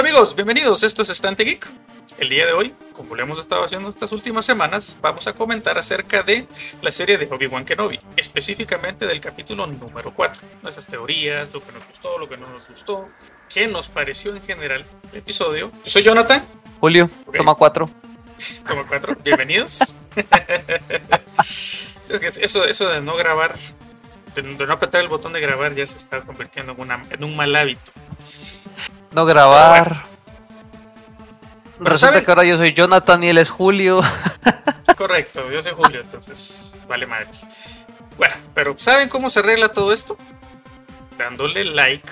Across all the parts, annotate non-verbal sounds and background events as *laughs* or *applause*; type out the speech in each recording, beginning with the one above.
Hola amigos, bienvenidos. Esto es Estante Geek. El día de hoy, como lo hemos estado haciendo estas últimas semanas, vamos a comentar acerca de la serie de Obi-Wan Kenobi, específicamente del capítulo número 4. Nuestras teorías, lo que nos gustó, lo que no nos gustó, qué nos pareció en general el episodio. Yo soy Jonathan. Julio, Ok. toma cuatro. Toma 4, bienvenidos. *laughs* es que eso, eso de no grabar, de, de no apretar el botón de grabar ya se está convirtiendo en, una- en un mal hábito. No grabar. Pero Resulta ¿saben? que ahora yo soy Jonathan y él es Julio. *laughs* Correcto, yo soy Julio, entonces vale madres. Bueno, pero ¿saben cómo se arregla todo esto? Dándole like,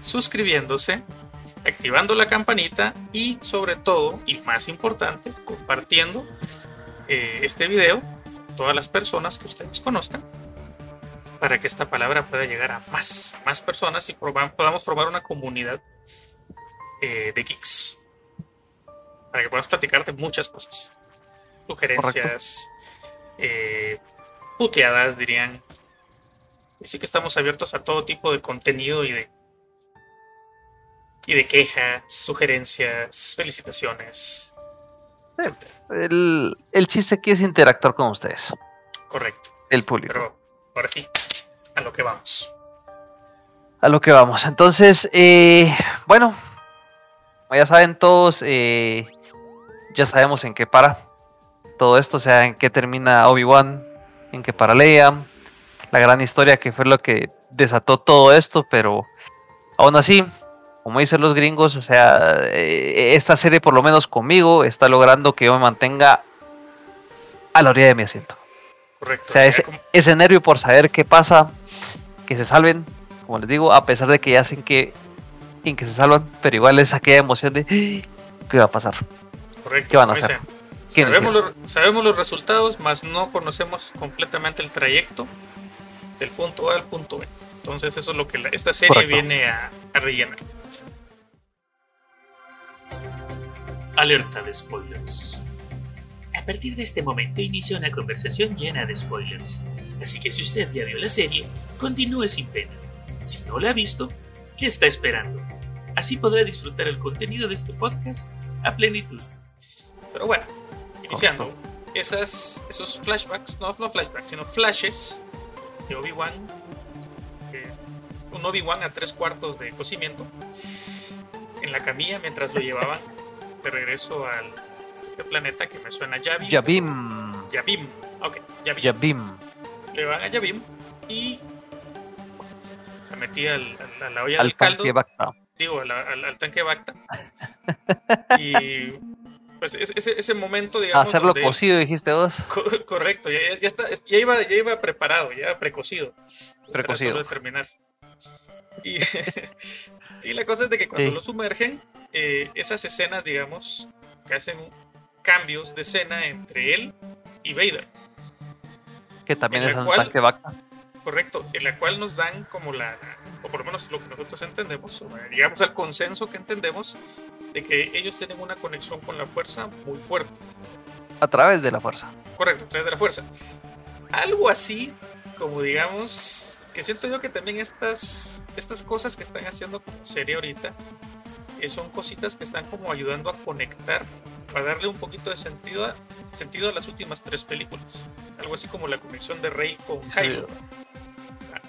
suscribiéndose, activando la campanita y sobre todo, y más importante, compartiendo eh, este video con todas las personas que ustedes conozcan para que esta palabra pueda llegar a más, más personas y podamos formar una comunidad eh, de geeks. Para que podamos platicar de muchas cosas sugerencias, eh, puteadas, dirían. Así que estamos abiertos a todo tipo de contenido y de y de quejas, sugerencias, felicitaciones, Sí. El, el chiste aquí es interactuar con ustedes, Correcto. el público. Pero ahora sí, a lo que vamos. A lo que vamos. Entonces, eh, bueno, como ya saben todos, eh, ya sabemos en qué para todo esto, o sea, en qué termina Obi-Wan, en qué para Leia, la gran historia que fue lo que desató todo esto, pero aún así, como dicen los gringos, o sea, eh, esta serie por lo menos conmigo está logrando que yo me mantenga a la orilla de mi asiento. Correcto. O sea, ese, ese nervio por saber qué pasa, que se salven, como les digo, a pesar de que ya hacen que, en que se salvan, pero igual es aquella emoción de "Ah, ¿qué va a pasar? correcto, ¿qué van a hacer? dicen. ¿Qué Sabemos los, sabemos los resultados, mas no conocemos completamente el trayecto del punto A al punto B. Entonces eso es lo que la- esta serie Correcto. viene a, a rellenar. Alerta de spoilers. A partir de este momento inicia una conversación llena de spoilers. Así que si usted ya vio la serie, continúe sin pena. Si no la ha visto, ¿qué está esperando? Así podrá disfrutar el contenido de este podcast a plenitud. Pero bueno, iniciando. Esas, esos flashbacks, no, no flashbacks, sino flashes de Obi-Wan. eh, un Obi-Wan a tres cuartos de cocimiento. En la camilla mientras lo llevaban de regreso al este planeta que me suena Yavim. Yabim, Yavim. Ok, Yavim. Yabim. Le van a Yavim y la metí al, al- a la olla Al del caldo. Bacta. Digo, al, al, al tanque Bacta. *laughs* y pues ese, ese- momento, digamos. Hacerlo donde- cocido, dijiste vos. *laughs* Co- correcto, ya, ya, está, ya, iba, ya iba preparado, ya precocido. Precocido. solo de terminar. Y, *laughs* y la cosa es de que cuando Sí. lo sumergen, eh, esas escenas, digamos, que hacen cambios de escena entre él y Vader. Que también es un cual- tanque Bacta. Correcto, en la cual nos dan como la, o por lo menos lo que nosotros entendemos, o llegamos al consenso que entendemos de que ellos tienen una conexión con la fuerza muy fuerte. A través de la fuerza. Correcto, a través de la fuerza. Algo así, como digamos, que siento yo que también estas, estas cosas que están haciendo como serie ahorita, eh, son cositas que están como ayudando a conectar, a darle un poquito de sentido a, sentido a las últimas tres películas. Algo así como la conexión de Rey con Kylo.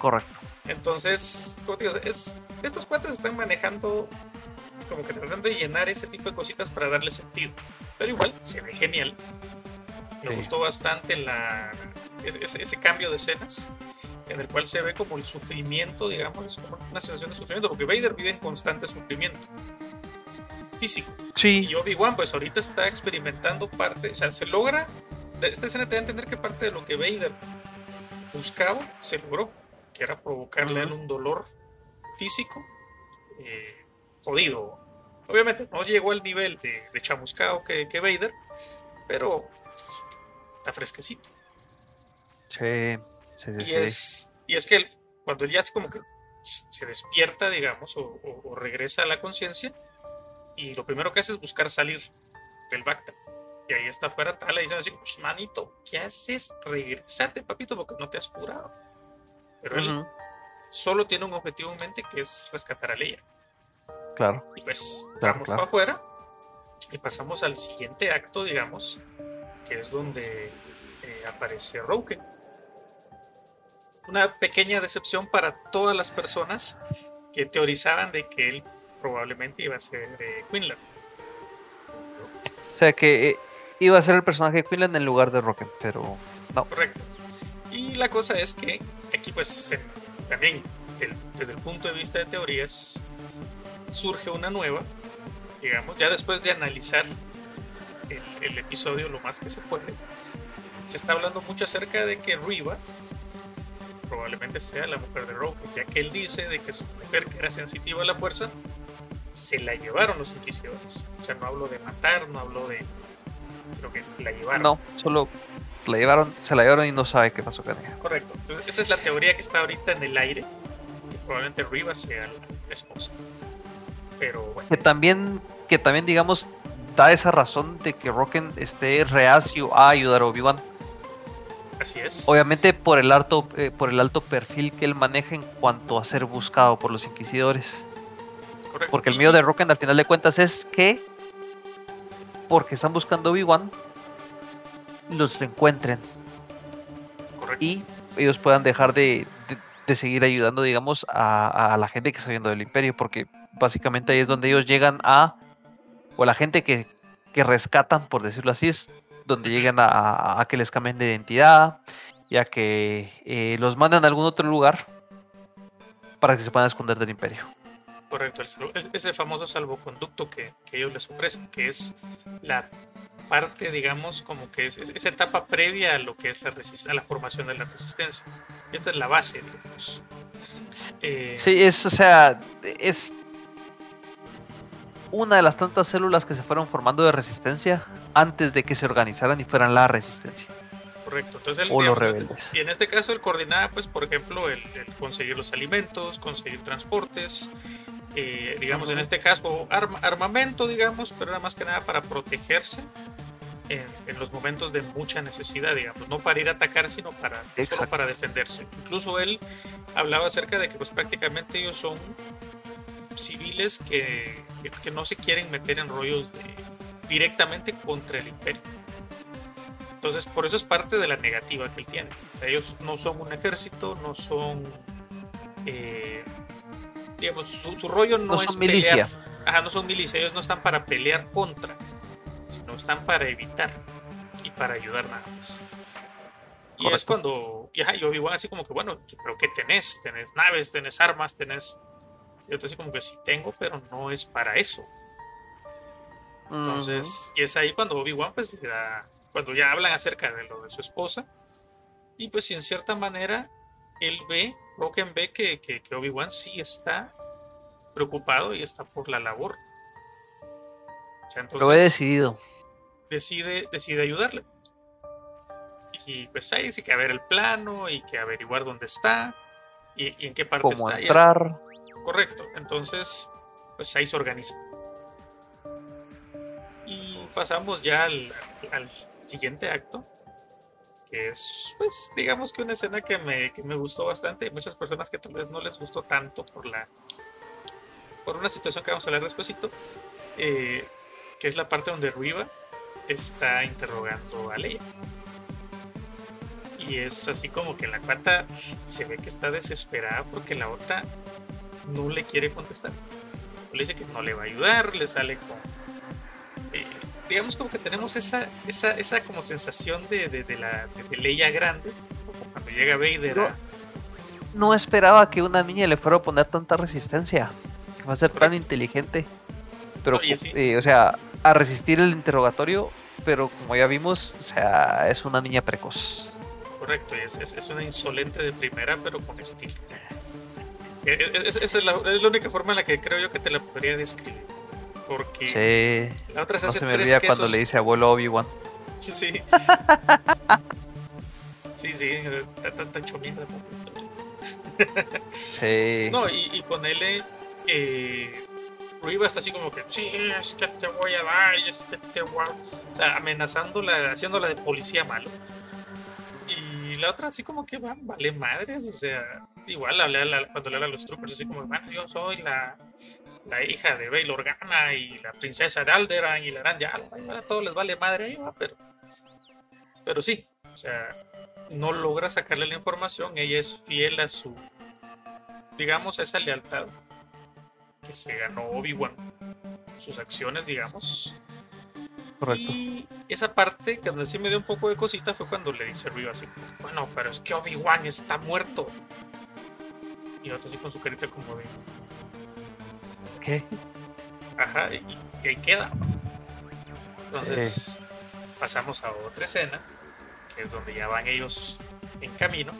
Correcto. Entonces, como te digo, es, estos cuates están manejando como que tratando de llenar ese tipo de cositas para darle sentido. Pero igual se ve genial. Me Sí. gustó bastante la, ese, cambio de escenas en el cual se ve como el sufrimiento, digamos, es como una sensación de sufrimiento, porque Vader vive en constante sufrimiento físico. Sí. Y Obi-Wan, pues ahorita está experimentando parte, o sea, se logra, esta escena te da a entender que parte de lo que Vader buscaba se logró, que era provocarle a él un dolor físico eh, jodido. Obviamente no llegó al nivel de, de chamuscado que, que Vader, pero pues, está fresquecito. Sí. Sí, sí, Y es, y es que él, cuando ya es como que se despierta, digamos, o, regresa a la conciencia y lo primero que hace es buscar salir del Bacta. Y ahí está afuera Tala y dice así, pues manito, ¿qué haces? Regresate, papito, porque no te has curado. Pero él solo tiene un objetivo en mente que es rescatar a Leia. Claro. Y pues vamos para afuera y pasamos al siguiente acto, digamos, que es donde eh, aparece Roke. Una pequeña decepción para todas las personas que teorizaban de que él probablemente iba a ser eh, Quinlan. O sea que eh, iba a ser el personaje de Quinlan en lugar de Rocket, pero no. Correcto. Y la cosa es que aquí pues también desde el punto de vista de teorías surge una nueva, digamos, ya después de analizar el, episodio lo más que se puede, se está hablando mucho acerca de que Riva probablemente sea la mujer de Rogue, ya que él dice de que su mujer que era sensitiva a la fuerza se la llevaron los inquisidores. O sea, no hablo de matar, no hablo de que se la llevaron. No, solo la llevaron, se la llevaron y no sabe qué pasó con ella. Correcto. Entonces, esa es la teoría que está ahorita en el aire, que probablemente Riva sea la esposa. Pero bueno. Que también, que también digamos, da esa razón de que Rocken esté reacio a ayudar a Obi-Wan. Así es. Obviamente por el alto, eh, por el alto perfil que él maneja en cuanto a ser buscado por los inquisidores. Correcto. Porque el miedo de Rocken al final de cuentas es que porque están buscando Obi-Wan los encuentren. Correcto. Y ellos puedan dejar de, seguir ayudando, digamos, a, la gente que está viendo del imperio, porque básicamente ahí es donde ellos llegan a, o la gente que, rescatan, por decirlo así, es donde llegan a, que les cambien de identidad, ya que eh, los mandan a algún otro lugar para que se puedan esconder del imperio. Correcto, ese famoso salvoconducto que, que ellos les ofrecen, que es la parte, digamos, como que es, esa etapa previa a lo que es la, a la formación de la resistencia. esta es la base, digamos. Eh, sí, es, o sea, es una de las tantas células que se fueron formando de resistencia antes de que se organizaran y fueran la resistencia. Correcto, entonces o los rebeldes. Y en este caso él coordinaba, pues, por ejemplo, el, conseguir los alimentos, conseguir transportes, eh, digamos, en este caso, armamento, digamos, pero era más que nada para protegerse en, los momentos de mucha necesidad, digamos, no para ir a atacar, sino para, solo para defenderse. Incluso él hablaba acerca de que pues prácticamente ellos son civiles que, que, no se quieren meter en rollos directamente contra el imperio. Entonces, por eso es parte de la negativa que él tiene. O sea, ellos no son un ejército, no son... Eh, digamos, su, rollo no, es milicia. Ajá, no son milicia, ellos no están para pelear contra sino están para evitar y para ayudar nada más. Y es cuando, y, yo digo así como que, bueno, pero ¿qué tenés? ¿Tenés naves? ¿Tenés armas? ¿Tenés...? Yo así como que sí tengo, pero no es para eso. Entonces, y es ahí cuando Obi-Wan pues le da, cuando ya hablan acerca de lo de su esposa, y pues en cierta manera él ve, Roken ve que, que, que Obi-Wan sí está preocupado y está por la labor lo he decidido. Decide, decide ayudarle. Y pues ahí sí que a ver el plano y que averiguar dónde está y, en qué parte Cómo está. entrar. Correcto. Entonces, pues ahí se organiza. Y pasamos ya al, siguiente acto, que es, pues, digamos que una escena que me, que me gustó bastante. Hay muchas personas que tal vez no les gustó tanto por la por una situación que vamos a hablar después. Eh, que es la parte donde Riva está interrogando a Leia. Y es así como que la cuata se ve que está desesperada porque la otra no le quiere contestar. Le dice que no le va a ayudar, le sale con... Digamos como que tenemos esa, esa, esa como sensación de, de, la de, Leia grande, como cuando llega Vader No esperaba que una niña le fuera a poner tanta resistencia, que va a ser tan inteligente. Pero, eh, o sea, a resistir el interrogatorio, pero como ya vimos, o sea, es una niña precoz. Correcto, es, es, una insolente de primera, pero con estilo. Eh, eh, esa es la, es la única forma en la que creo yo que te la podría describir. Porque sí, la otra se no se me olvida cuando le dice abuelo Obi-Wan. Sí. sí, sí, está chomita. Sí. No, y, y ponele. Eh, Ruiva está así como que, sí, es que te voy a dar, y es que te voy a... O sea, amenazándola, haciéndola de policía malo. Y la otra así como que, va, vale madres, o sea, igual hablé a la- cuando le habla a los troopers, así como, bueno, yo soy la, la hija de Bail Organa y la princesa de Alderan y la gran ya, a todos les vale madre ahí, va, pero... Pero sí, o sea, no logra sacarle la información, ella es fiel a su, digamos, a esa lealtad que se ganó Obi-Wan, sus acciones, digamos. Correcto. Y esa parte que donde sí me dio un poco de cosita fue cuando le dice Ryu así, bueno, pero es que Obi-Wan está muerto. Y otro así con su carita como de, ¿Qué? ajá, y, y ahí queda. Entonces pasamos a otra escena, que es donde ya van ellos en camino,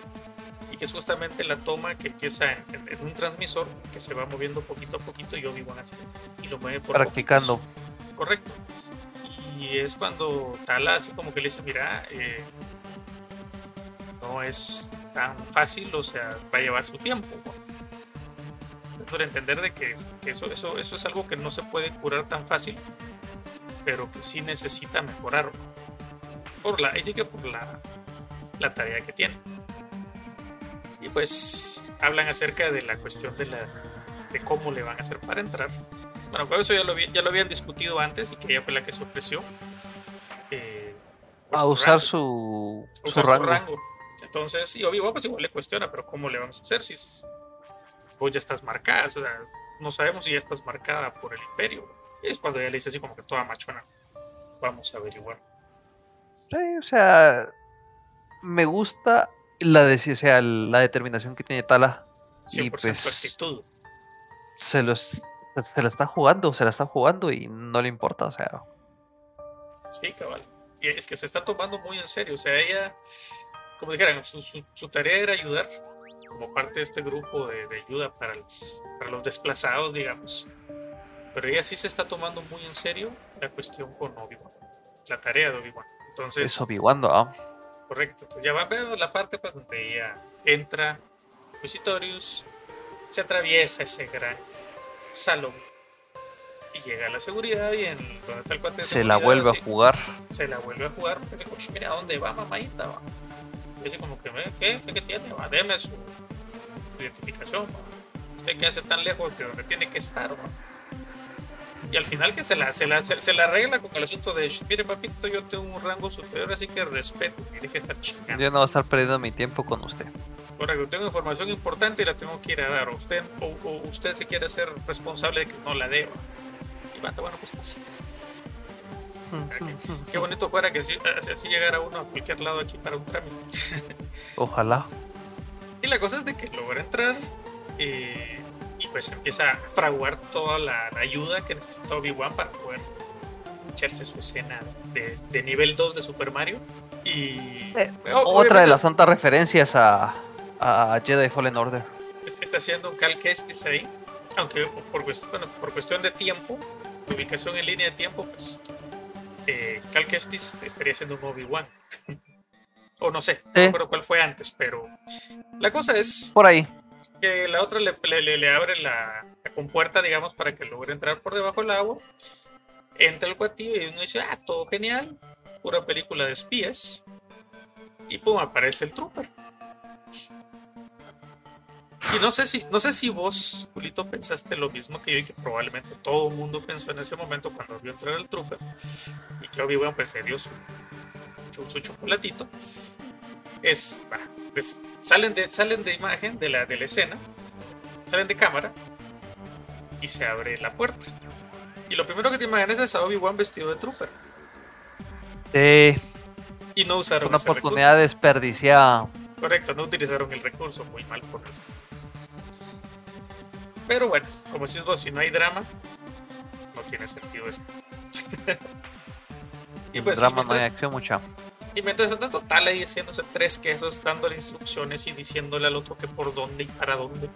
y que es justamente la toma que empieza en, en- en un transmisor que se va moviendo poquito a poquito y Obi-Wan así, y lo mueve por Practicando. poquitos. Correcto. Y es cuando Tala así como que le dice, mira, eh, no es tan fácil, o sea, va a llevar su tiempo. ¿no? Por entender de que, que eso, eso, eso es algo que no se puede curar tan fácil, pero que sí necesita mejorar. Por la, ahí sí que por la, la tarea que tiene. Y pues hablan acerca de la cuestión de la de cómo le van a hacer para entrar. Bueno, pues eso ya lo, ya lo habían discutido antes y que ella fue la que se ofreció. eh, A su usar rango, su, su usar rango. Entonces, y Obi-Wan pues igual le cuestiona, pero ¿cómo le vamos a hacer si s- vos ya estás marcada? O sea, no sabemos si ya estás marcada por el imperio. Y es cuando ella le dice así como que toda machona. Vamos a averiguar. Sí, o sea, me gusta la, o sea, la determinación que tiene Tala. 100% Y pues- actitud. Se los se la está jugando, se la está jugando y no le importa, o sea, Sí, cabal. Y es que se está tomando muy en serio. O sea, ella, como dijeran, su, su- su tarea era ayudar como parte de este grupo de, de ayuda para los, para los desplazados, digamos. Pero ella sí se está tomando muy en serio la cuestión con Obi-Wan. La tarea de Obi-Wan. Entonces, es Obi-Wan, ¿no? correcto. Entonces ya va a ver la parte pues, donde ella entra, Inquisitorius, se atraviesa ese gran salón y llega a la seguridad y en donde está el cuate de Se la vuelve así, a jugar. se la vuelve a jugar porque "Ush, mira, ¿a dónde va mamadita? Va? Dice como que, "¿Eh? ¿qué? ¿Qué, qué tiene? Va? Deme su, su identificación. va. Usted que hace tan lejos de donde tiene que estar. va". Y al final que se la, se, la, se, se la arregla con el asunto de, mire papito, yo tengo un rango superior, así que respeto, tiene que estar chingando. Yo no voy a estar perdiendo mi tiempo con usted. Correcto, tengo información importante y la tengo que ir a dar. O usted, o, o usted se quiere ser responsable de que no la deba. Y bata, bueno, pues así. Qué bonito fuera que así, así- llegara uno a cualquier lado aquí para un trámite. *laughs* Ojalá. Y la cosa es de que logra entrar eh, y pues empieza a fraguar toda la, la ayuda que necesita Obi-Wan para poder echarse su escena de, de nivel 2 de Super Mario. Y Eh, o- Otra de las tantas referencias a, a Jedi Fallen Order. est- está haciendo un Cal Kestis ahí, aunque por, cuest- bueno, por cuestión de tiempo, de ubicación en línea de tiempo, pues eh, Cal Kestis estaría haciendo un Obi-Wan. *laughs* o no sé, no recuerdo cuál fue antes, pero la cosa es Por ahí. que la otra le, le- le- le abre la, la compuerta, digamos, para que logre entrar por debajo del agua. Entra el cuatillo y uno dice, ah, todo genial, pura película de espías. Y pum, aparece el trooper. Y no sé si, no sé si vos, Julito, pensaste lo mismo que yo y que probablemente todo el mundo pensó en ese momento cuando vio entrar el trooper. Y que Obi-Wan pues le dio su, su, su chocolatito. Es, pues, salen de, salen de imagen de la, de la escena, salen de cámara y se abre la puerta. Y lo primero que te imaginas es a Obi-Wan vestido de trooper. Sí, Y no usaron una oportunidad desperdiciada. Correcto, no utilizaron el recurso, muy mal por eso. Pero bueno, como vos, si no hay drama, no tiene sentido esto. *laughs* y pues Drama no hay mientras- acción mucha. Y mientras tanto, tal ahí haciéndose tres quesos, dándole instrucciones y diciéndole al otro que por dónde y para dónde.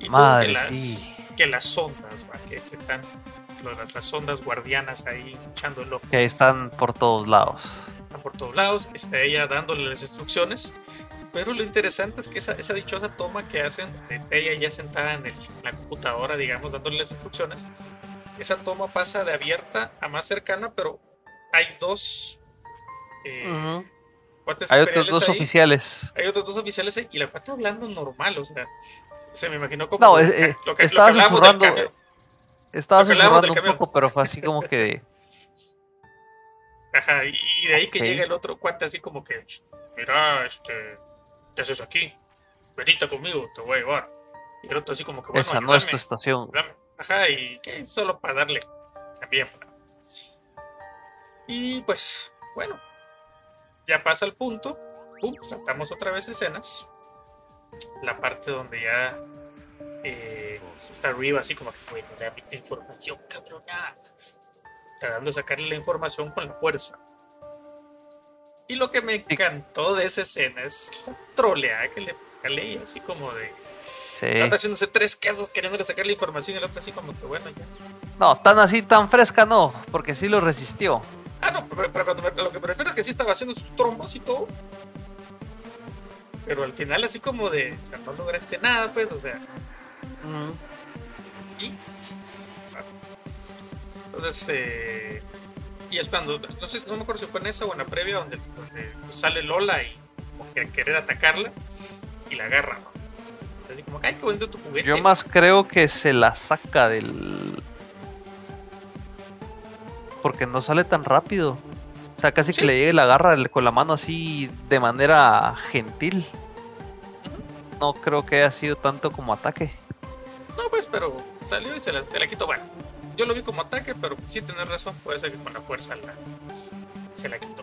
Y Madre, que las, sí. que las sondas, va, que, que están las, las sondas guardianas ahí echando el ojo Que están por todos lados. están por todos lados. Está ella dándole las instrucciones. Pero lo interesante es que esa, esa dichosa toma que hacen, desde ella ya sentada en, el- en la computadora, digamos, dándole las instrucciones, esa toma pasa de abierta a más cercana, pero hay dos eh, Hay otros dos ahí, oficiales. Hay otros dos oficiales ahí, y la cuate hablando normal, o sea, se me imaginó como No, lo es- que- eh, lo que, lo que estaba del susurrando. Estaba Lo que susurrando un poco, pero fue así como que. *laughs* Ajá, y de ahí que llega el otro cuate así como que, mira, este, ¿qué haces aquí? Venite conmigo, te voy a llevar. Y el otro así como que, bueno, esa no es tu estación. ayúdame. Ajá, y que solo para darle también. Y pues, bueno, ya pasa el punto, saltamos otra vez escenas. La parte donde ya eh, está arriba así como que, bueno, dame información, cabrona. Tratando de sacarle la información con la fuerza. Y lo que me encantó de esa escena es la troleada que le pega Leia, así como de. Sí. Anda haciéndose tres casos queriéndole sacar la información y el otro así como que bueno ya. No, tan así, tan fresca no, porque sí lo resistió. Ah, no, pero, pero cuando me- lo que me refiero es que sí estaba haciendo sus trombas y todo. Pero al final así como de, o sea, no lograste nada, pues, o sea, Ujú. y... Entonces, eh, y es cuando, no sé, no me acuerdo si fue en esa o en la previa donde, donde, sale Lola y como que a querer atacarla y la agarra, ¿no? Así como, ay, qué bonito tu juguete. Yo más creo que se la saca del. Porque no sale tan rápido. O sea, casi Sí. que le llegue y la agarra con la mano así de manera gentil. No creo que haya sido tanto como ataque. No, pues, pero salió y se la, se la quitó. Bueno, yo lo vi como ataque, pero sí tenés razón, puede ser que con la fuerza la, se la quitó.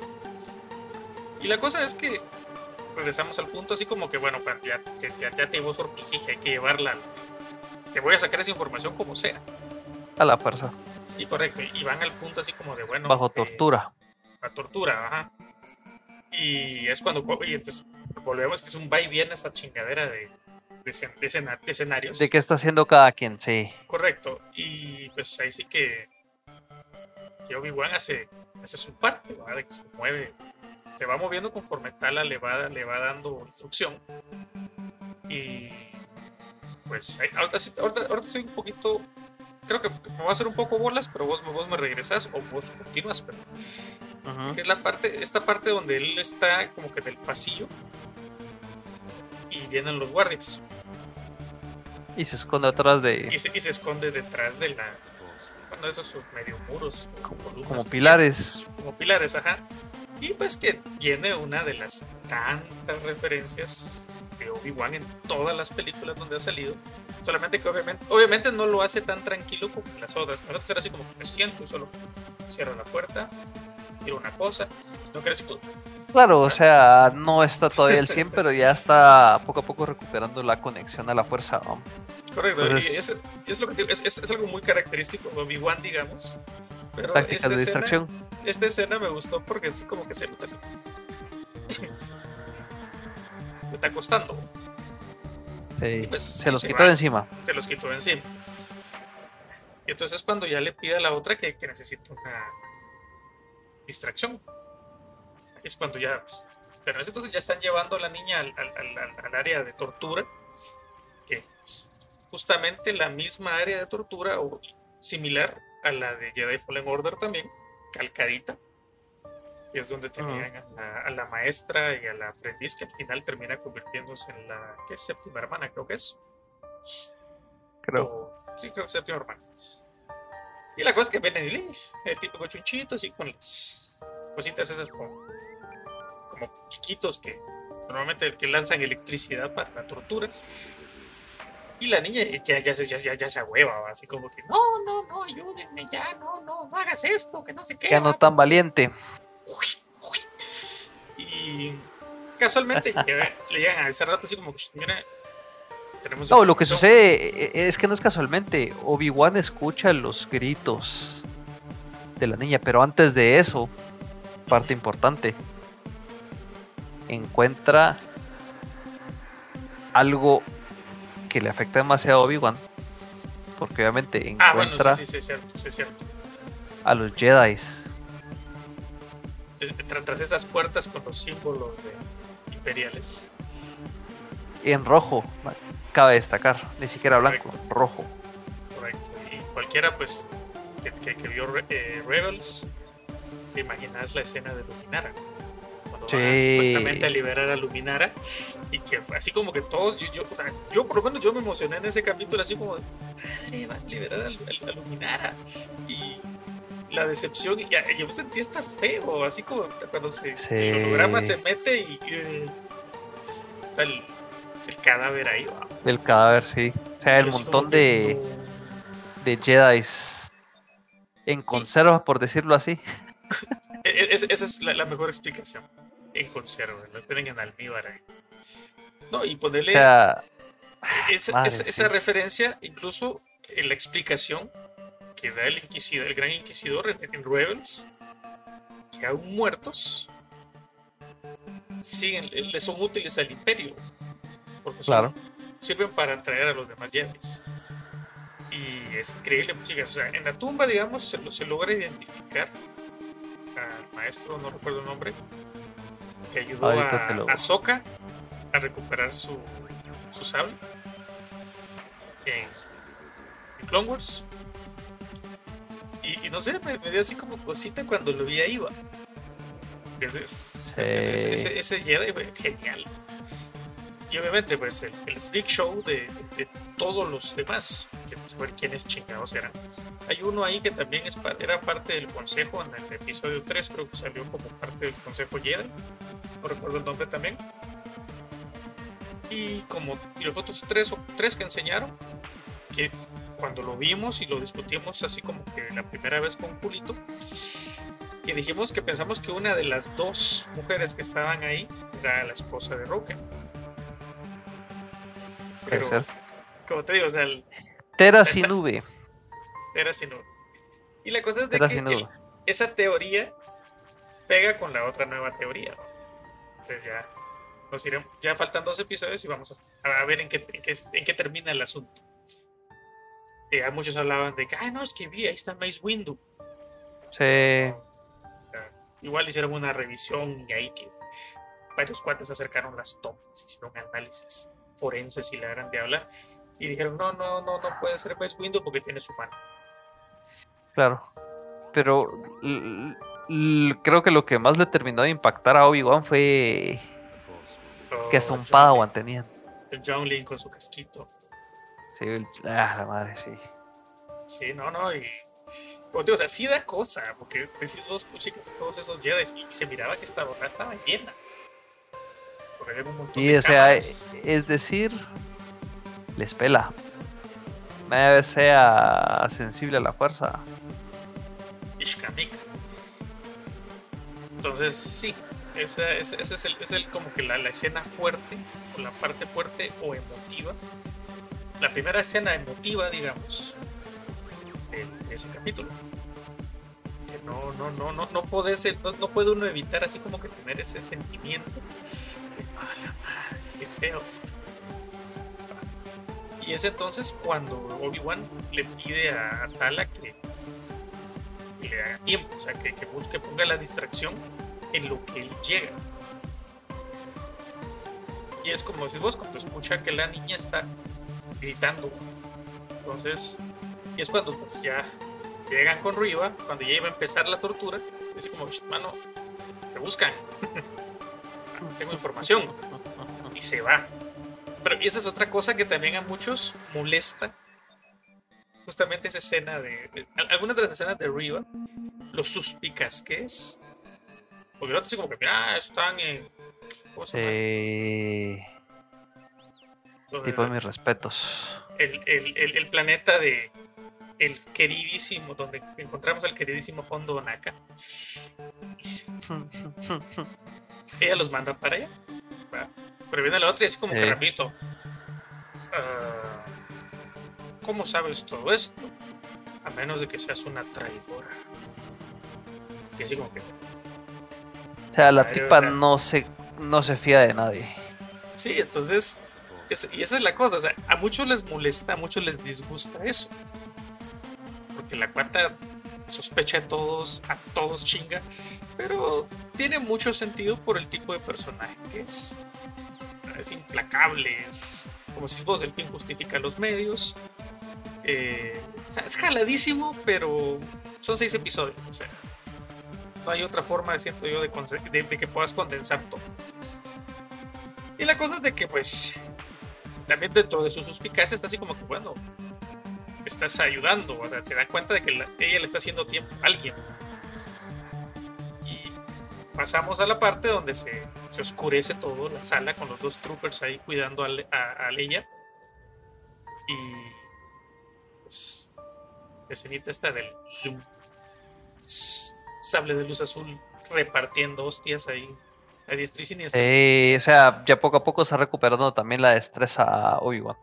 Y la cosa es que regresamos al punto así como que, bueno, pues, ya, ya, ya, te llevó sorpijija, hay que llevarla. Te voy a sacar esa información como sea. A la fuerza. Y correcto, y van al punto así como de, bueno... Bajo eh, tortura. la tortura, ajá. Y es cuando, y entonces volvemos que es un va y viene esta chingadera de, de, de escena- de escenarios. De qué está haciendo cada quien, sí. Correcto. Y pues ahí sí que, que Obi-Wan hace, hace su parte, que se mueve, se va moviendo conforme Tala le va, le va dando instrucción. Y pues ahí- ahorita, sí- ahorita, ahorita estoy un poquito, creo que me va a hacer un poco bolas, pero vos, vos me regresas o vos continúas, pero que es la parte, esta parte donde él está como que en el pasillo y vienen los guardias Y se esconde atrás de. y se, y se esconde detrás de la, bueno, esos medio muros, columnas como que pilares. como pilares, ajá. Y pues que tiene una de las tantas referencias de Obi-Wan en todas las películas donde ha salido. Solamente que obviamente, obviamente no lo hace tan tranquilo como las otras. Con otras era así como que me siento y solo cierro la puerta, una cosa, sino que como, Claro, o sea, no está todavía el 100, pero ya está poco a poco recuperando la conexión a la fuerza. ¿no? Correcto, Entonces- y es, es lo que digo, es, es- es algo muy característico de Obi-Wan, digamos. Pero Tácticas esta de escena- distracción. esta escena me gustó porque así como que se nota *laughs* me está costando. Sí, pues, se los quitó de encima. se los quitó de encima. Y entonces cuando ya le pide a la otra que, que necesita una distracción. Es cuando ya... pues, pero en ese entonces ya están llevando a la niña al, al- al- al- área de tortura, que es justamente la misma área de tortura o similar a la de Jedi Fallen Order también, calcadita, que es donde tenían a, la, a la maestra y a la aprendiz que al final termina convirtiéndose en la ¿qué séptima hermana, creo que es. Creo. O- sí, creo que séptima hermana. Y la cosa es que ven el, el típico chunchito, así con las cositas esas como, como chiquitos que normalmente que lanzan electricidad para la tortura. Y la niña ya, ya, se- ya, ya, ya se ahueva, ¿va? así como que no, no, no, ayúdenme ya, no, no, no hagas esto, que no sé qué. Ya no tan valiente. Y casualmente *laughs* le le llegan a ese rato así como que, mira, tenemos No, lo que información". sucede eh, es que no es casualmente. Obi-Wan escucha los gritos de la niña, pero antes de eso, parte importante, encuentra algo que le afecta demasiado a Obi-Wan, porque obviamente Ah, bueno, encuentra sí, sí, sí, cierto, sí, es cierto. a los Jedi. Tra- Tras esas puertas con los símbolos de imperiales. en rojo, cabe destacar, ni siquiera blanco, rojo. Correcto. Y cualquiera, pues, que, que- que vio eh, Rebels, te imaginas la escena de Luminara. Cuando van a, Sí. supuestamente a liberar a Luminara. Y que así como que todos, yo, yo, o sea, yo por lo menos yo me emocioné en ese capítulo, así como, madre, van a liberar a, a- a Luminara. Y la decepción, y yo sentí hasta feo, así como cuando se, Sí. el holograma se mete y eh, está el, el cadáver ahí. wow. El cadáver, sí. O sea, el montón de, no. de Jedi's en conserva, por decirlo así. *laughs* E- e- es- esa es la, la mejor explicación. En conserva, lo tienen en almíbar ahí. No, y O ponerle sea, esa, madre, esa- sí. esa referencia, incluso en la explicación que da el inquisidor, el gran inquisidor en, en Rebels, que aún muertos siguen, le son útiles al imperio. Porque Claro. sirven para atraer a los demás Jedis. Y es increíble, pues, chicas. O sea, en la tumba, digamos, se, lo- se logra identificar al maestro, no recuerdo el nombre, que ayudó Ahorita a, a Sokka a recuperar su, su sable en, en Clone Wars. Y, y no sé, me, me dio así como cosita cuando lo vi a Iva. Ese, ese, ese- ese- ese- ese Jedi fue genial. Y obviamente, pues el, el freak show de, de- todos los demás, que saber quiénes chingados eran. Hay uno ahí que también es, era parte del consejo en el episodio 3, creo que salió como parte del consejo Jedi. No recuerdo el nombre también. Y como y los otros tres o tres que enseñaron, que cuando lo vimos y lo discutimos así como que la primera vez con Pulito, que dijimos que pensamos que una de las dos mujeres que estaban ahí era la esposa de Roque. Pero, ser. como te digo, o sea, el- Tera sin está- nube. era sin duda. Y la cosa es de Tera que el- esa teoría pega con la otra nueva teoría. ¿no? Entonces ya nos iremos, ya faltan dos episodios y vamos a, a ver en qué, en, qué, en qué termina el asunto. Eh, muchos hablaban de que, ah, no, es que vi, ahí está Mace Windu. Sí. O sea, igual hicieron una revisión y ahí que varios cuates acercaron las tomas, hicieron análisis forenses y la gran de hablar. Y dijeron, no, no, no, no puede ser Mace Windu porque tiene su mano. Claro. Pero creo que lo que más le terminó de impactar a Obi-Wan fue que hasta Oh, un John Padawan tenía. El John con su casquito. Sí, el- ah, la madre, sí. Sí, no, no, y. Digo, o sea, sí da cosa, porque decís vos, pues, chicas, todos esos Jedi, y se miraba que estaba, o sea, estaba llena. Un montón Y de o sea, cámaras. es decir, les pela. Vez sea sensible a la fuerza. Ishkamik. Entonces, sí, esa, esa- ese es, el, es el como que la, la escena fuerte, o la parte fuerte o emotiva. La primera escena emotiva, digamos, de ese capítulo. Que no, no, no, no, no puede ser, no, no puede uno evitar así como que tener ese sentimiento de, "Ah, la madre, qué feo. Y es entonces cuando Obi-Wan le pide a Tala que le haga tiempo, o sea, que, que busque, ponga la distracción en lo que él llega. Y es como si vos cuando escucha que la niña está gritando. Entonces, es cuando pues ya llegan con Riva, cuando ya iba a empezar la tortura, dice como, "Shh, mano, te buscan. *laughs* Tengo información. Y se va. Pero esa es otra cosa que también a muchos molesta justamente esa escena de, de- al- algunas de las escenas de Riva, lo suspicaz que es. Porque el otro así como que, mira, están en. ¿Cómo se llama? Eh, tipo de mis respetos. el, el- el- el planeta de. El queridísimo, donde encontramos al queridísimo fondo Naka. *laughs* Ella los manda para allá. Pero viene la otra y es como que Eh. repito. "Ah, ¿Cómo sabes todo esto? A menos de que seas una traidora. Y así como que. O sea, la o tipa sea- no se, no se fía de nadie. Sí, entonces. es- y esa es la cosa. O sea, a muchos les molesta, a muchos les disgusta eso. Porque la cuarta sospecha de todos, a todos chinga. Pero tiene mucho sentido por el tipo de personaje que es. es implacable, es como si vos el fin justifica los medios. Eh, o sea, es jaladísimo, pero son seis episodios. O sea, no hay otra forma, yo, de, de, de que puedas condensar todo. Y la cosa es de que, pues, también dentro de su suspicacia está así como que, bueno, estás ayudando, o sea, se da cuenta de que ella le está haciendo tiempo a alguien. Pasamos a la parte donde se, se oscurece todo, la sala con los dos troopers ahí cuidando a, a, Leia. Y pues, la escenita está del zoom, sable de luz azul repartiendo hostias ahí a diestra y siniestra. Eh, o sea, ya poco a poco está recuperando también la destreza Obi-Wan.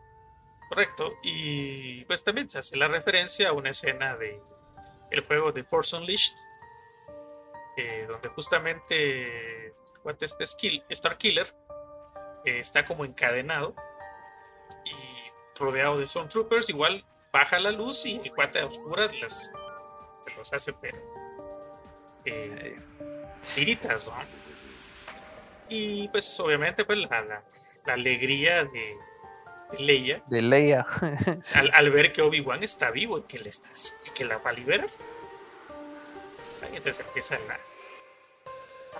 Correcto, y pues también se hace la referencia a una escena de el juego de Force Unleashed, eh, donde justamente este skill, Star Killer eh, está como encadenado y rodeado de Stormtroopers, igual baja la luz y el cuate a oscuras los, los hace pero eh, tiritas, ¿no? Y pues obviamente pues la alegría de, Leia. De Leia. *laughs* al, ver que Obi-Wan está vivo y que, le está, que la va a liberar. Ahí entonces empieza la,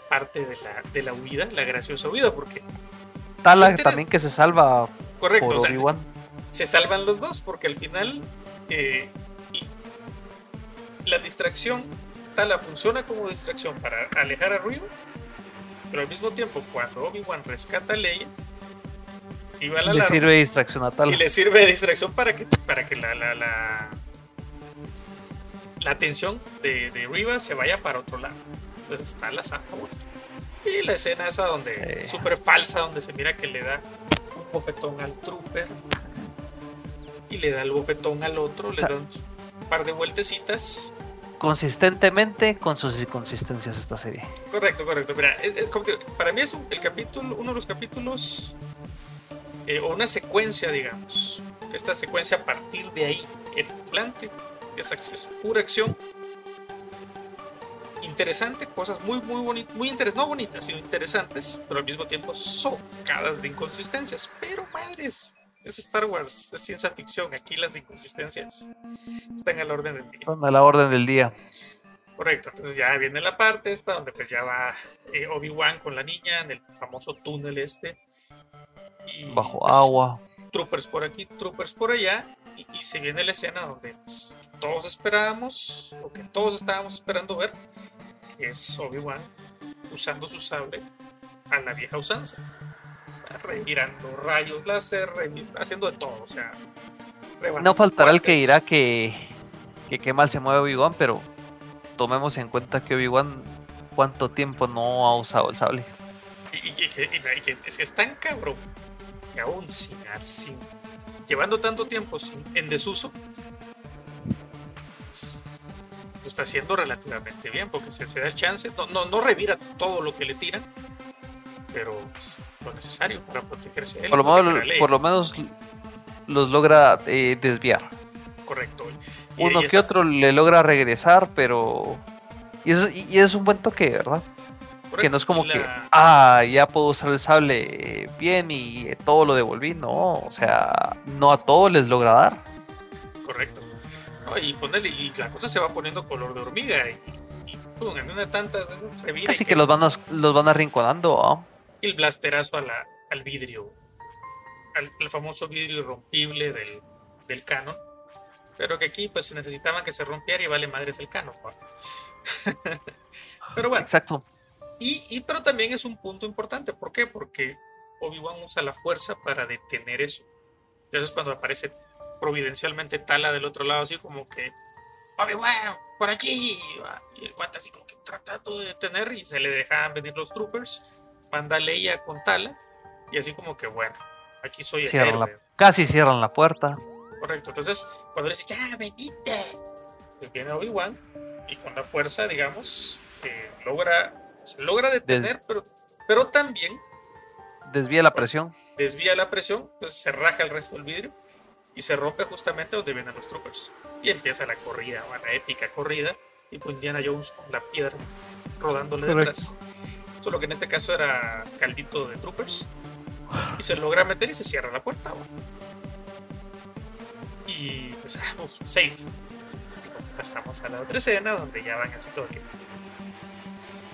parte de la, de la huida, la graciosa huida, porque. Tala también que se salva. Correcto, por Obi-Wan. se salvan los dos, porque al final. Eh, la distracción, Tala funciona como distracción para alejar a Ruido, pero al mismo tiempo, cuando Obi-Wan rescata a Leia, y le sirve de distracción a tal. Y le sirve de distracción para que, para que la, la, la, la atención de, de Riva se vaya para otro lado. Entonces está la santa Y la escena esa donde, súper falsa, donde se mira que le da un bofetón al trooper y le da el bofetón al otro, le da un par de vueltecitas. Consistentemente con sus inconsistencias esta serie. Correcto, correcto. Mira, para mí es el capítulo, uno de los capítulos eh, o una secuencia, digamos. Esta secuencia a partir de ahí en adelante es, es pura acción. Interesante, cosas muy, muy bonitas, muy interesantes, no bonitas, sino interesantes, pero al mismo tiempo socadas de inconsistencias. Pero madres, es Star Wars, es ciencia ficción. Aquí las inconsistencias están a la orden del día. Están a la orden del día. Correcto, entonces ya viene la parte esta donde pues ya va eh, Obi-Wan con la niña en el famoso túnel este bajo pues, agua. Troopers por aquí, troopers por allá. Y, se viene la escena donde todos esperábamos, o que todos estábamos esperando ver, que es Obi-Wan usando su sable a la vieja usanza. Revirando rayos láser, haciendo de todo, o sea. No faltará el que dirá que, que qué mal se mueve Obi-Wan, pero tomemos en cuenta que Obi-Wan cuánto tiempo no ha usado el sable. Y, es que es tan cabrón aún sin, así, llevando tanto tiempo en desuso, pues, lo está haciendo relativamente bien, porque se, se da el chance, no, no, no, revira todo lo que le tiran, pero es lo necesario para protegerse él. Por lo, menos, los logra eh, desviar. Correcto. Uno que otro le logra regresar, pero... Y eso, y es un buen toque, ¿verdad? Que no es como que, ah, ya puedo usar el sable bien y todo lo devolví. No, o sea, no a todos les logra dar. Correcto. y ponerle, y la cosa se va poniendo color de hormiga. Y, en una tanta Casi que, los van, a, los van arrinconando. Y el blasterazo a la, al vidrio. Al, el famoso vidrio irrompible del, del canon. Pero que aquí pues necesitaban que se rompiera y vale madres el canon. *laughs* Pero bueno. Exacto. Y, pero también es un punto importante. ¿Por qué? Porque Obi-Wan usa la fuerza para detener eso. Entonces cuando aparece providencialmente Tala del otro lado, así como que Obi-Wan, por aquí. Y el cuate así como que tratando de detener y se le dejan venir los troopers. Manda Leia con Tala. Y así como que bueno, aquí soy el héroe. casi cierran la puerta. Correcto. Entonces cuando le dice, ya, venite. Pues viene Obi-Wan y con la fuerza, digamos, eh, logra se logra detener, pero, pero también desvía la presión. Desvía la presión, pues se raja el resto del vidrio y se rompe justamente donde vienen los troopers. Y empieza la corrida, la épica corrida, y pues Indiana Jones con la piedra rodándole detrás. Solo que en este caso era caldito de troopers. Y se logra meter y se cierra la puerta. Y pues, *laughs* pues save. Estamos a la otra escena donde ya van así todo que.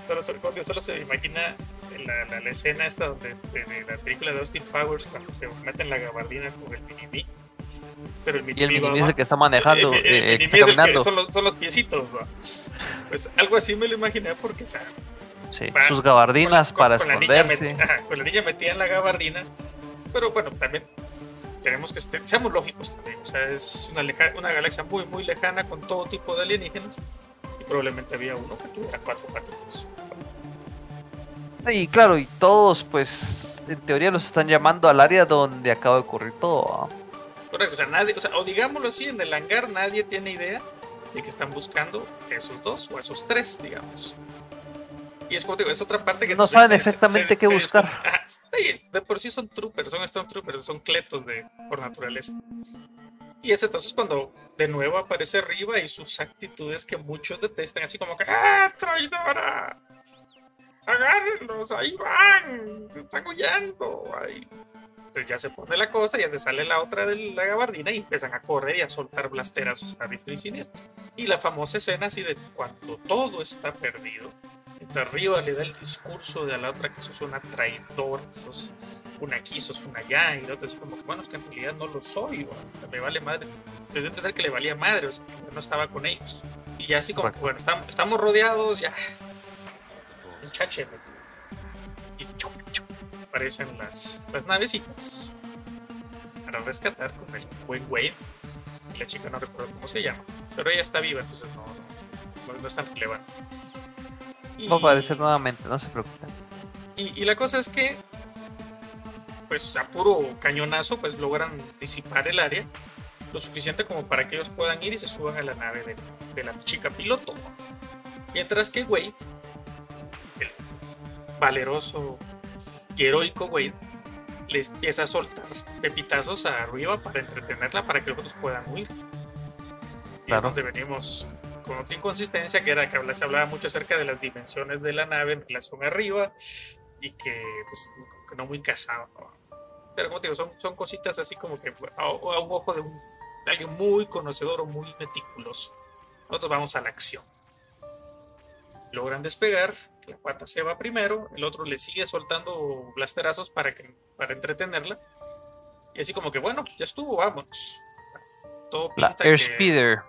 Solo, solo, solo se imagina la, la, la, escena esta donde este, de la película de Austin Powers cuando se meten la gabardina con el mini pero el y el mini es el que está manejando, el, el, el, eh, que está caminando. Son los, son los piecitos, ¿no? Pues algo así me lo imaginé porque, o sea, sí, sus gabardinas con, para con esconderse. La ajá, con la niña metida en la gabardina, pero bueno, también tenemos que este, seamos lógicos también, o sea, es una, leja, una galaxia muy, muy lejana con todo tipo de alienígenas probablemente había uno que tuviera cuatro patitas. Y claro, y todos, pues, en teoría los están llamando al área donde acaba de ocurrir todo. ¿no? Correcto, o sea, nadie, o sea, o digámoslo así, en el hangar nadie tiene idea de que están buscando esos dos o esos tres, digamos. Y es como digo, es otra parte que no saben exactamente se, qué se, buscar. *laughs* Ah, de por sí son troopers, son stormtroopers, son cletos de, por naturaleza. Y es entonces cuando de nuevo aparece arriba y sus actitudes que muchos detestan, así como que ¡Ah, traidora! agárrenlos, ahí van, están huyendo. Entonces ya se pone la cosa, ya te sale la otra de la gabardina y empiezan a correr y a soltar blasterazos a diestra y. Y la famosa escena así de cuando todo está perdido, arriba le da el discurso de a la otra que sos una traidora, sos una aquí, sos una allá, y la otra así como, bueno, es que en realidad no lo soy, me vale madre. Desde entender que le valía madre, o sea, que no estaba con ellos. Y ya así como, bueno, estamos, rodeados, ya, chache y chup, chup, aparecen las, las navecitas para rescatar con el buen Wade y la chica no recuerdo cómo se llama pero ella está viva entonces no, no, no es tan relevante y, va a aparecer nuevamente no se preocupen y, y, la cosa es que pues a puro cañonazo pues logran disipar el área lo suficiente como para que ellos puedan ir y se suban a la nave de, de la chica piloto mientras que Wade valeroso y heroico Wade le empieza a soltar pepitazos arriba para entretenerla para que los otros puedan huir. Y claro. es donde venimos con otra inconsistencia que era que se hablaba mucho acerca de las dimensiones de la nave en relación arriba y que, pues, que no muy casado. ¿no? Pero como te digo, son, son cositas así como que a, a un ojo de, un, de alguien muy conocedor o muy meticuloso. Nosotros vamos a la acción. Logran despegar, la pata se va primero, el otro le sigue soltando blasterazos para, que, para entretenerla. Y así como que, bueno, ya estuvo, vámonos. Todo la Airspeeder.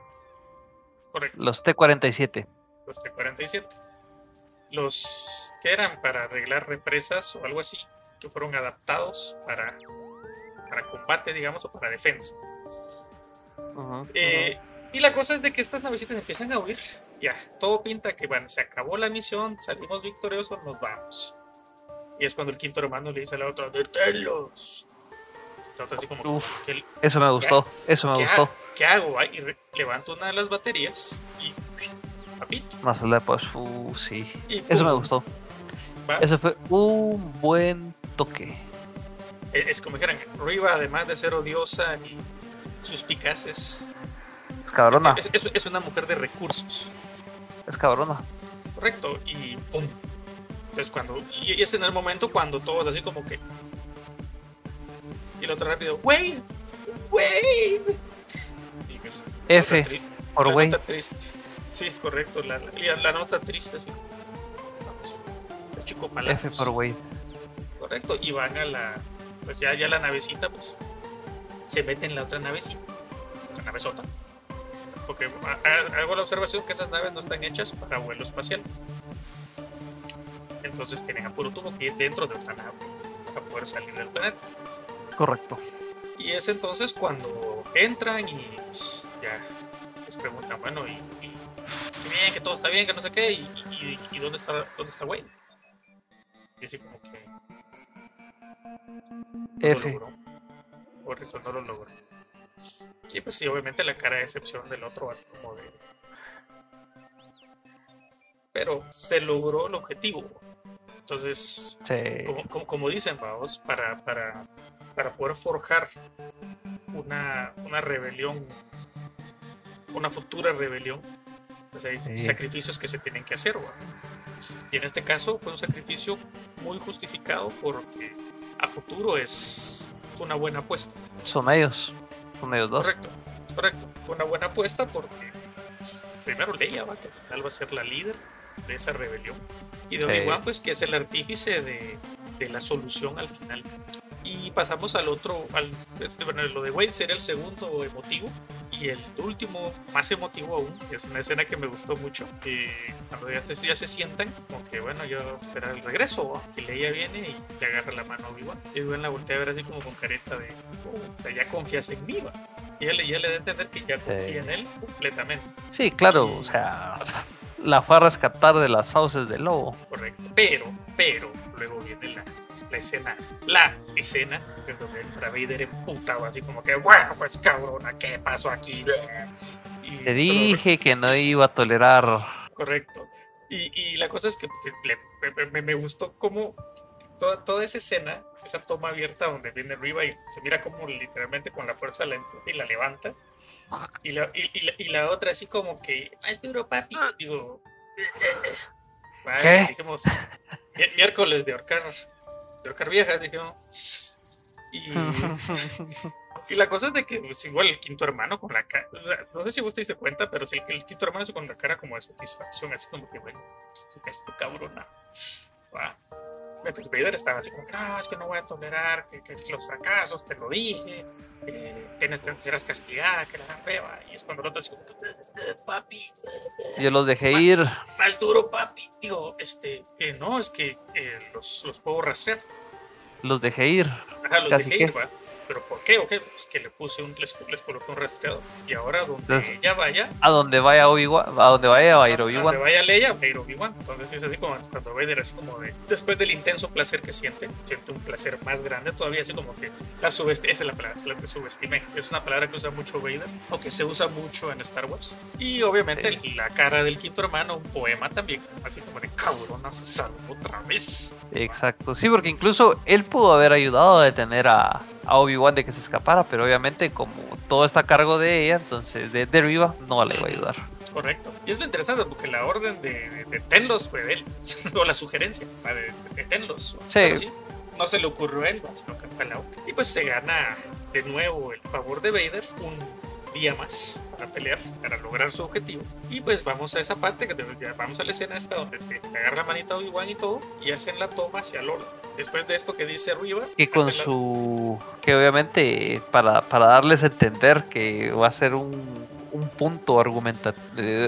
Correcto. Los T-47. Los T-47. Los que eran para arreglar represas o algo así, que fueron adaptados para, para combate, digamos, o para defensa. Uh -huh, eh, uh -huh. Y la cosa es de que estas navecitas empiezan a huir. Ya, todo pinta que, bueno, se acabó la misión, salimos victoriosos, nos vamos. Y es cuando el quinto hermano le dice a la otra, deténlos. La otra así como, Uf, ¿qué, eso me gustó, eso me ¿qué gustó. Ha, ¿Qué hago? Y re, levanto una de las baterías y papito. Más allá, pues, uh, sí. Y, eso me gustó. ¿Va? Eso fue un buen toque. Es, es como dijeran, Riva, además de ser odiosa y suspicaz, es cabrona. Es, es, es, una mujer de recursos. Es cabrona. Correcto, y pum. Entonces cuando. Y es en el momento cuando todos así como que. Y el otro rápido. Y pues, F por la Wade. Nota triste. Sí, correcto, la, la, la nota triste, así. Vamos, el chico F por Wade. Correcto, y van a la. Pues ya, ya la navecita, pues. Se mete en la otra navecita. La navezota porque hago la observación que esas naves no están hechas para vuelo espacial. Entonces tienen a puro tubo que ir dentro de otra nave para poder salir del planeta. Correcto. Y es entonces cuando entran y pues, ya les preguntan, bueno, y, y, y, bien, que todo está bien, que no sé qué, y, y dónde está dónde está Wayne. Y así como que. No F. Lo logró. Correcto, no lo logró. Y pues sí, obviamente la cara de excepción del otro va a ser como de. Pero se logró el objetivo. Entonces, sí. como, como, como, dicen, vamos, para, para, para poder forjar una, una rebelión, una futura rebelión, pues hay sí. sacrificios que se tienen que hacer. ¿va? Y en este caso fue un sacrificio muy justificado porque a futuro es una buena apuesta. Son ellos. Son ellos dos. Correcto, correcto. Fue una buena apuesta porque pues, primero Leia va, que al final va a ser la líder de esa rebelión. Y de Sí. Obi-Wan, pues que es el artífice de, de la solución al final. Y pasamos al otro, al, este, bueno, lo de Wade sería el segundo emotivo. Y el último, más emotivo aún, es una escena que me gustó mucho. Cuando ya se, ya se sientan, como que bueno, yo esperar el regreso, que Leia viene y le agarra la mano a Obi-Wan. Y Obi-Wan la voltea a ver así como con careta de, "Oh, o sea, ya confías en mí, ¿va?". Y ella, le- ya le da a entender que ya confía en él completamente. Sí, claro, o sea, la fue a rescatar de las fauces del lobo. Correcto. Pero, pero, luego viene la, la escena, la escena en donde entra Vader emputado, así como que, bueno, pues cabrona, ¿qué pasó aquí? Y Te dije que no iba a tolerar. Correcto. Y, y la cosa es que le- me, me- me gustó como toda, toda esa escena, esa toma abierta donde viene arriba y se mira como literalmente con la fuerza la empuja y la levanta. Y la, y, y la, y la otra así como que, ¡ay, duro, papi! Digo, *laughs* vale, ¿Qué? dijimos, mi- miércoles de ahorcar, de ahorcar viejas, dijimos. Y, *laughs* y la cosa es de que pues, igual el quinto hermano con la cara, no sé si vos te diste cuenta, pero que el quinto hermano es con la cara como de satisfacción, así como que, bueno, este cabrona. Va. Mientras Vader estaba así como no, es que no voy a tolerar que, que los fracasos, te lo dije, eh, tienes, serás castigada, que la fea. Y es cuando el otro así como "Eh, papi, Yo los dejé ir. más duro, papi. Digo, este, eh, no, es que eh, los, los puedo rastrear. Los dejé ir. Ajá, los Casi dejé que. ir, va. Pero ¿por qué? ¿O qué? Es que le puse un, les, les coloqué un rastreador. Y ahora donde Entonces, ella vaya, A donde vaya Obi-Wan, a donde vaya va a ir donde Obi-Wan. vaya Leia, va a ir Obi-Wan. Entonces es así como cuando Vader así como de, después del intenso placer que siente, siente un placer más grande todavía, así como que la subestimé, esa es la palabra, es la que subestimé. Es una palabra que usa mucho Vader, o que se usa mucho en Star Wars. Y obviamente Sí. la cara del quinto hermano, un poema también, así como de cabrona, se salvó otra vez. Exacto, sí, porque incluso él pudo haber ayudado a detener a, a Obi-Wan de que se escapara, pero obviamente como todo está a cargo de ella, entonces de Deriva no le iba a ayudar. Correcto. Y es lo interesante porque la orden de, de, de Tenlos fue de él, *laughs* o la sugerencia de, de Tenlos. Sí. No se le ocurrió a él, sino que fue la otra. Y pues se gana de nuevo el favor de Vader, un día más para pelear, para lograr su objetivo. Y pues vamos a esa parte, que vamos a la escena esta donde se agarra la manita a Obi-Wan y todo, y hacen la toma hacia Lola. Después de esto que dice arriba, Que con la- su... que obviamente para, para darles a entender que va a ser un, un punto argumental,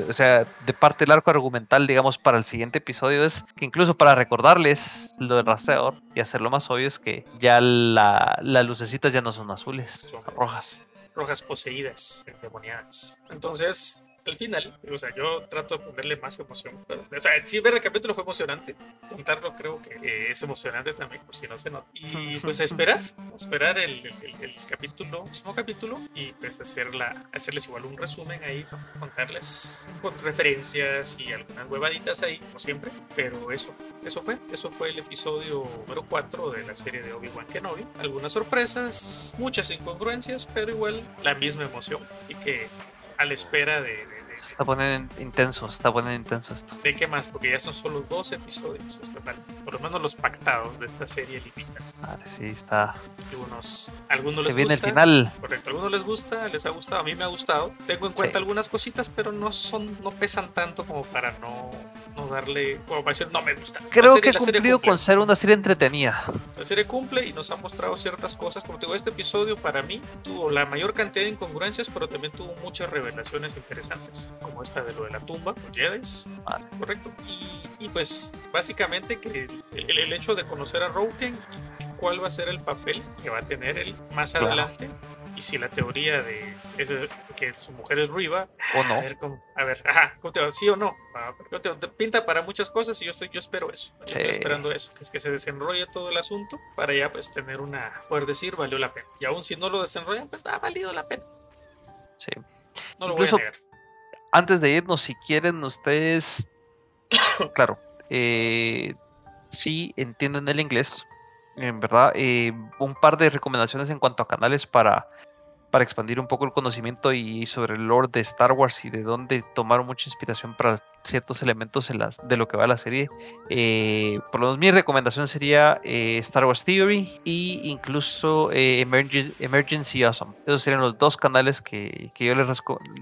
o sea, de parte del arco argumental, digamos, para el siguiente episodio es que incluso para recordarles lo del rastreador y hacerlo más obvio es que ya la, las lucecitas ya no son azules, son rojas. Rojas poseídas, endemoniadas. Entonces, al final, o sea, yo trato de ponerle más emoción. Pero, o sea, sí, ver el capítulo fue emocionante. Contarlo creo que eh, es emocionante también, por si no se nota. Y *laughs* pues a esperar, a esperar el, el, el- capítulo, próximo capítulo, y pues hacer la, hacerles igual un resumen ahí, contarles con referencias y algunas huevaditas ahí, como siempre. Pero eso, eso fue, eso fue el episodio número 4 de la serie de Obi-Wan Kenobi. Algunas sorpresas, muchas incongruencias, pero igual la misma emoción. Así que a la espera de- Se está poniendo intenso, se está poniendo intenso esto. de qué más, porque ya son solo dos episodios, es verdad. Por lo menos los pactados de esta serie limitan. Madre, sí, está. Algunos, algunos Se les viene el final. Correcto, algunos les gusta, les ha gustado, a mí me ha gustado. Tengo en cuenta Sí. algunas cositas, pero no son, no pesan tanto como para no, no darle, como para decir no me gusta. Creo serie- que cumple. con ser una serie entretenida. La serie cumple y nos ha mostrado ciertas cosas. Como te digo, este episodio para mí tuvo la mayor cantidad de incongruencias, pero también tuvo muchas revelaciones interesantes, como esta de lo de la tumba, los Jedis, Vale. correcto. Y, y pues básicamente que el, el- el hecho de conocer a Roken cuál va a ser el papel que va a tener él más Claro. adelante. Y si la teoría de, de que su mujer es Riva, ¿O a no? ver, cómo, a ver, ajá, ¿cómo te va? ¿Sí o no? Ah, ¿cómo te? Te pinta para muchas cosas y yo estoy, yo espero eso. Yo estoy esperando eso, que es que se desenrolle todo el asunto para ya pues tener una, poder decir valió la pena. Y aún si no lo desenrollan, pues ha valido la pena. Sí. No lo Incluso- voy a negar. Antes de irnos, si quieren ustedes, *coughs* claro, eh, si entienden el inglés, en verdad, eh, un par de recomendaciones en cuanto a canales para, para expandir un poco el conocimiento y sobre el lore de Star Wars y de dónde tomaron mucha inspiración para ciertos elementos de lo que va la serie. Eh, por lo menos mi recomendación sería eh, Star Wars Theory e incluso eh, Emergency Awesome. Esos serían los dos canales que, que yo les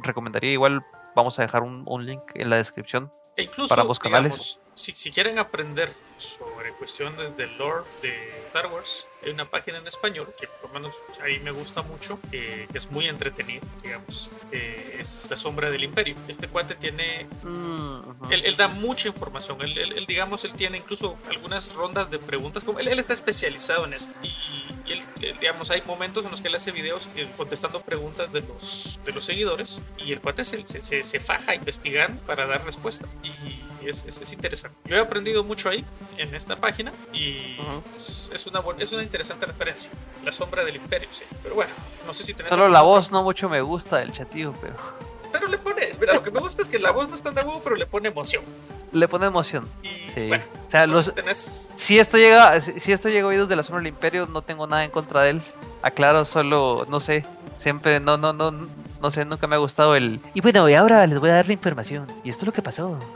recomendaría. Igual vamos a dejar un, un, link en la descripción e incluso, para ambos canales. si, si quieren aprender sobre cuestiones del lore de Star Wars, hay una página en español que por lo menos ahí me gusta mucho, que es muy entretenido, digamos. Eh, es La Sombra del Imperio. Este cuate tiene. Mm, él, da mucha información. Él, digamos, él tiene incluso algunas rondas de preguntas. Como él, está especializado en esto. Y, él, digamos, hay momentos en los que él hace videos contestando preguntas de los, de los seguidores. Y el cuate se, se, se faja a investigar para dar respuesta. Y es, es, interesante. Yo he aprendido mucho ahí, en esta página. Y es, una, es una interesante referencia. La sombra del imperio, sí. Pero bueno, no sé si tenés. Solo la voz no mucho me gusta del chatío, pero. Pero le pone. Mira, lo que me gusta es que la voz no está tan de huevo, pero le pone emoción. Le pone emoción. sí. o sea, los, si esto llega, si esto llega a oídos de la sombra del imperio, no tengo nada en contra de él. Aclaro, solo, no sé, siempre, no, no, no, no sé, nunca me ha gustado el. Y bueno, y ahora les voy a dar la información. Y esto es lo que pasó. *laughs*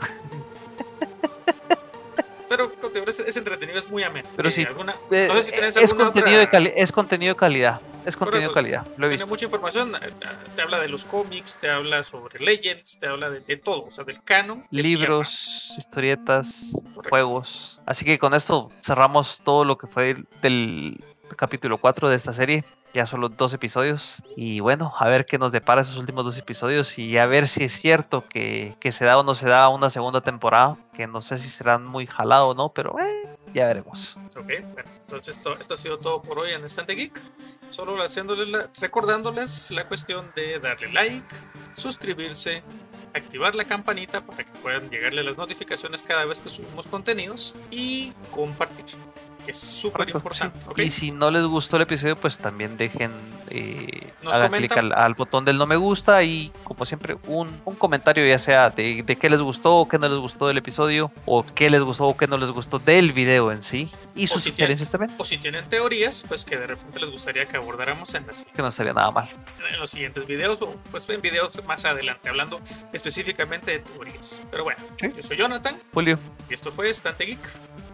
pero es, entretenido, es muy ameno. Pero sí, eh, es, contenido de es contenido de calidad. Es contenido de calidad, lo he Tiene mucha información, eh, te habla de los cómics, te habla sobre Legends, te habla de, todo, o sea, del canon. Libros, historietas, juegos. Así que con esto cerramos todo lo que fue del capítulo 4 de esta serie. Ya solo dos episodios. Y bueno, a ver qué nos depara esos últimos dos episodios. Y a ver si es cierto que, se da o no se da una segunda temporada. Que no sé si serán muy jalado o no, pero eh, ya veremos. Ok, bueno, entonces esto, esto, ha sido todo por hoy en Estante Geek. Solo haciéndoles recordándoles la cuestión de darle like, suscribirse, activar la campanita para que puedan llegarle las notificaciones cada vez que subimos contenidos y compartir es súper importante. Y si no les gustó el episodio, pues también dejen, eh, hagan clic al, botón del no me gusta y como siempre un, comentario ya sea de, de, qué les gustó o qué no les gustó del episodio o qué les gustó o qué no les gustó del video en sí y sus sugerencias también. O si tienen teorías, pues que de repente les gustaría que abordáramos en las... Que no sería nada mal. En los siguientes videos o pues en videos más adelante hablando específicamente de teorías. Pero bueno, yo soy Jonathan. Julio. Y esto fue Estante Geek.